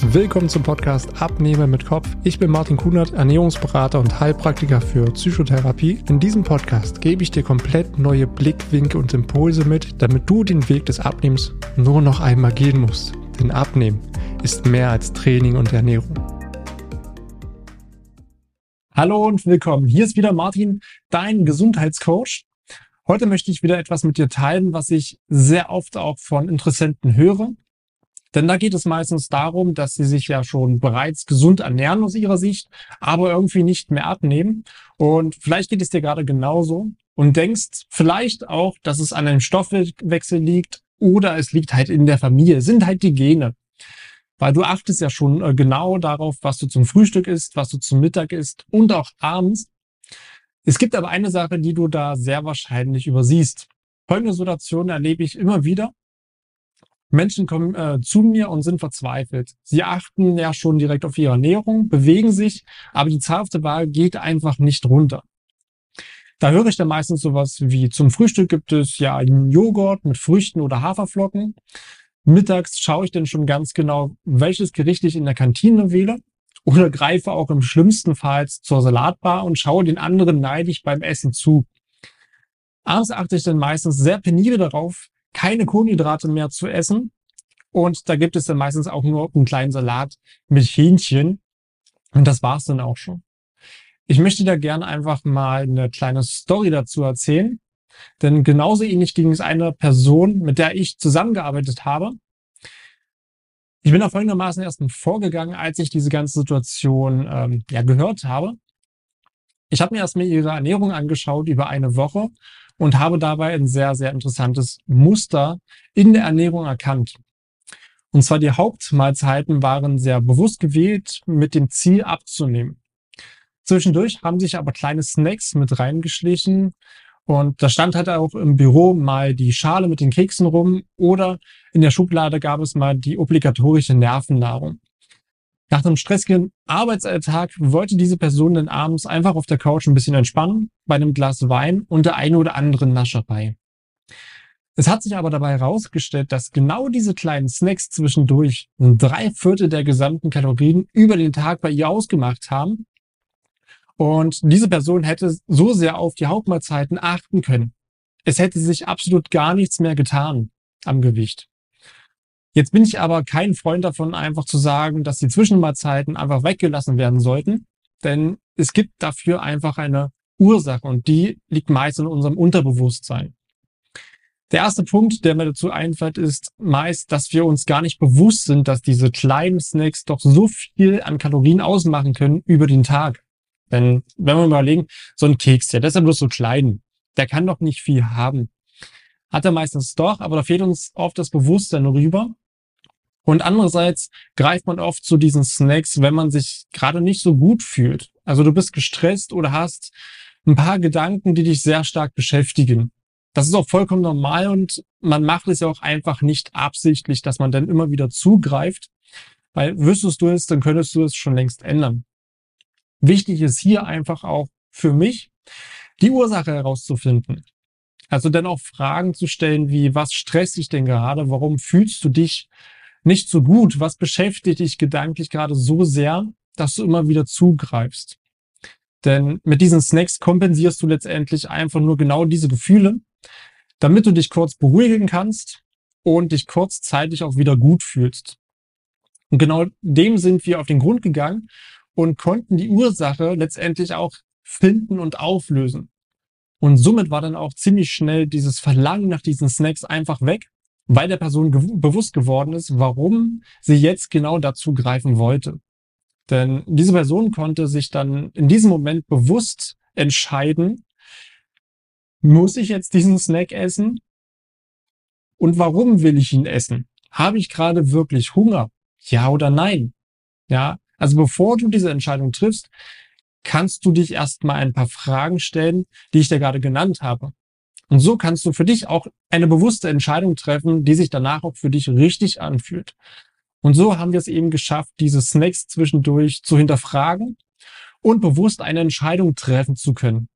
Willkommen zum Podcast Abnehmen mit Kopf. Ich bin Martin Kunert, Ernährungsberater und Heilpraktiker für Psychotherapie. In diesem Podcast gebe ich dir komplett neue Blickwinkel und Impulse mit, damit du den Weg des Abnehmens nur noch einmal gehen musst. Denn Abnehmen ist mehr als Training und Ernährung. Hallo und willkommen. Hier ist wieder Martin, dein Gesundheitscoach. Heute möchte ich wieder etwas mit dir teilen, was ich sehr oft auch von Interessenten höre denn da geht es meistens darum, dass sie sich ja schon bereits gesund ernähren aus ihrer Sicht, aber irgendwie nicht mehr abnehmen. Und vielleicht geht es dir gerade genauso und denkst vielleicht auch, dass es an einem Stoffwechsel liegt oder es liegt halt in der Familie, es sind halt die Gene. Weil du achtest ja schon äh, genau darauf, was du zum Frühstück isst, was du zum Mittag isst und auch abends. Es gibt aber eine Sache, die du da sehr wahrscheinlich übersiehst. Folgende Situation erlebe ich immer wieder. Menschen kommen äh, zu mir und sind verzweifelt. Sie achten ja schon direkt auf ihre Ernährung, bewegen sich, aber die Zahl auf der Waage geht einfach nicht runter. Da höre ich dann meistens sowas wie zum Frühstück gibt es ja einen Joghurt mit Früchten oder Haferflocken. Mittags schaue ich dann schon ganz genau, welches Gericht ich in der Kantine wähle oder greife auch im schlimmsten Fall zur Salatbar und schaue den anderen neidisch beim Essen zu. Abends achte ich dann meistens sehr penibel darauf, keine Kohlenhydrate mehr zu essen. Und da gibt es dann meistens auch nur einen kleinen Salat mit Hähnchen. Und das war's dann auch schon. Ich möchte da gerne einfach mal eine kleine Story dazu erzählen. Denn genauso ähnlich ging es einer Person, mit der ich zusammengearbeitet habe. Ich bin da folgendermaßen erst vorgegangen, als ich diese ganze Situation ähm, ja gehört habe. Ich habe mir erstmal ihre Ernährung angeschaut über eine Woche und habe dabei ein sehr, sehr interessantes Muster in der Ernährung erkannt. Und zwar die Hauptmahlzeiten waren sehr bewusst gewählt mit dem Ziel abzunehmen. Zwischendurch haben sich aber kleine Snacks mit reingeschlichen und da stand halt auch im Büro mal die Schale mit den Keksen rum oder in der Schublade gab es mal die obligatorische Nervennahrung. Nach einem stressigen Arbeitsalltag wollte diese Person dann abends einfach auf der Couch ein bisschen entspannen, bei einem Glas Wein und der eine oder anderen Nascherei. Es hat sich aber dabei herausgestellt, dass genau diese kleinen Snacks zwischendurch drei Viertel der gesamten Kalorien über den Tag bei ihr ausgemacht haben. Und diese Person hätte so sehr auf die Hauptmahlzeiten achten können. Es hätte sich absolut gar nichts mehr getan am Gewicht. Jetzt bin ich aber kein Freund davon, einfach zu sagen, dass die Zwischenmahlzeiten einfach weggelassen werden sollten, denn es gibt dafür einfach eine Ursache und die liegt meist in unserem Unterbewusstsein. Der erste Punkt, der mir dazu einfällt, ist meist, dass wir uns gar nicht bewusst sind, dass diese kleinen Snacks doch so viel an Kalorien ausmachen können über den Tag. Denn wenn wir mal überlegen, so ein Keks, ja, der ist bloß so klein. Der kann doch nicht viel haben. Hat er meistens doch, aber da fehlt uns oft das Bewusstsein darüber. Und andererseits greift man oft zu diesen Snacks, wenn man sich gerade nicht so gut fühlt. Also du bist gestresst oder hast ein paar Gedanken, die dich sehr stark beschäftigen. Das ist auch vollkommen normal und man macht es ja auch einfach nicht absichtlich, dass man dann immer wieder zugreift, weil wüsstest du es, dann könntest du es schon längst ändern. Wichtig ist hier einfach auch für mich, die Ursache herauszufinden. Also dann auch Fragen zu stellen wie, was stresst dich denn gerade? Warum fühlst du dich nicht so gut? Was beschäftigt dich gedanklich gerade so sehr, dass du immer wieder zugreifst? Denn mit diesen Snacks kompensierst du letztendlich einfach nur genau diese Gefühle, damit du dich kurz beruhigen kannst und dich kurzzeitig auch wieder gut fühlst. Und genau dem sind wir auf den Grund gegangen und konnten die Ursache letztendlich auch finden und auflösen. Und somit war dann auch ziemlich schnell dieses Verlangen nach diesen Snacks einfach weg, weil der Person ge bewusst geworden ist, warum sie jetzt genau dazu greifen wollte. Denn diese Person konnte sich dann in diesem Moment bewusst entscheiden, muss ich jetzt diesen Snack essen? Und warum will ich ihn essen? Habe ich gerade wirklich Hunger? Ja oder nein? Ja, also bevor du diese Entscheidung triffst, kannst du dich erstmal ein paar Fragen stellen, die ich dir gerade genannt habe. Und so kannst du für dich auch eine bewusste Entscheidung treffen, die sich danach auch für dich richtig anfühlt. Und so haben wir es eben geschafft, diese Snacks zwischendurch zu hinterfragen und bewusst eine Entscheidung treffen zu können.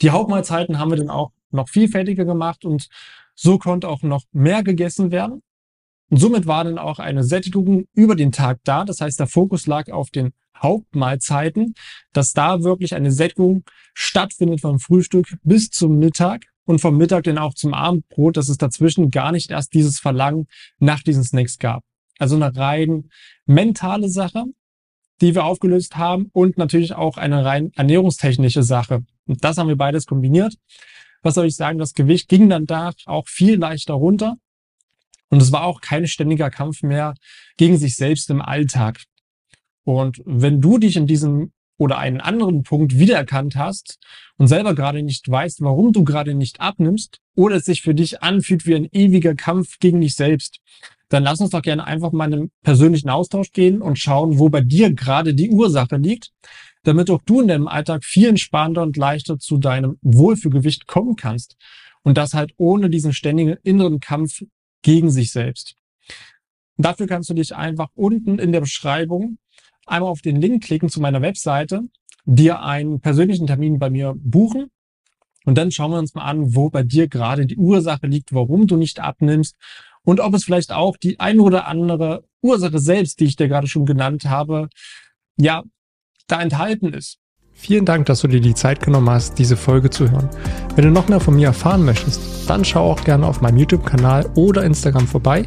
Die Hauptmahlzeiten haben wir dann auch noch vielfältiger gemacht und so konnte auch noch mehr gegessen werden. Und somit war dann auch eine Sättigung über den Tag da. Das heißt, der Fokus lag auf den Hauptmahlzeiten, dass da wirklich eine Sättigung stattfindet vom Frühstück bis zum Mittag und vom Mittag dann auch zum Abendbrot, dass es dazwischen gar nicht erst dieses Verlangen nach diesen Snacks gab. Also eine rein mentale Sache, die wir aufgelöst haben und natürlich auch eine rein ernährungstechnische Sache. Und das haben wir beides kombiniert. Was soll ich sagen? Das Gewicht ging dann da auch viel leichter runter. Und es war auch kein ständiger Kampf mehr gegen sich selbst im Alltag. Und wenn du dich in diesem oder einen anderen Punkt wiedererkannt hast und selber gerade nicht weißt, warum du gerade nicht abnimmst oder es sich für dich anfühlt wie ein ewiger Kampf gegen dich selbst, dann lass uns doch gerne einfach mal in einen persönlichen Austausch gehen und schauen, wo bei dir gerade die Ursache liegt, damit auch du in deinem Alltag viel entspannter und leichter zu deinem Wohlfühlgewicht kommen kannst. Und das halt ohne diesen ständigen inneren Kampf gegen sich selbst. Dafür kannst du dich einfach unten in der Beschreibung einmal auf den Link klicken zu meiner Webseite, dir einen persönlichen Termin bei mir buchen und dann schauen wir uns mal an, wo bei dir gerade die Ursache liegt, warum du nicht abnimmst und ob es vielleicht auch die ein oder andere Ursache selbst, die ich dir gerade schon genannt habe, ja, da enthalten ist. Vielen Dank, dass du dir die Zeit genommen hast, diese Folge zu hören. Wenn du noch mehr von mir erfahren möchtest, dann schau auch gerne auf meinem YouTube-Kanal oder Instagram vorbei.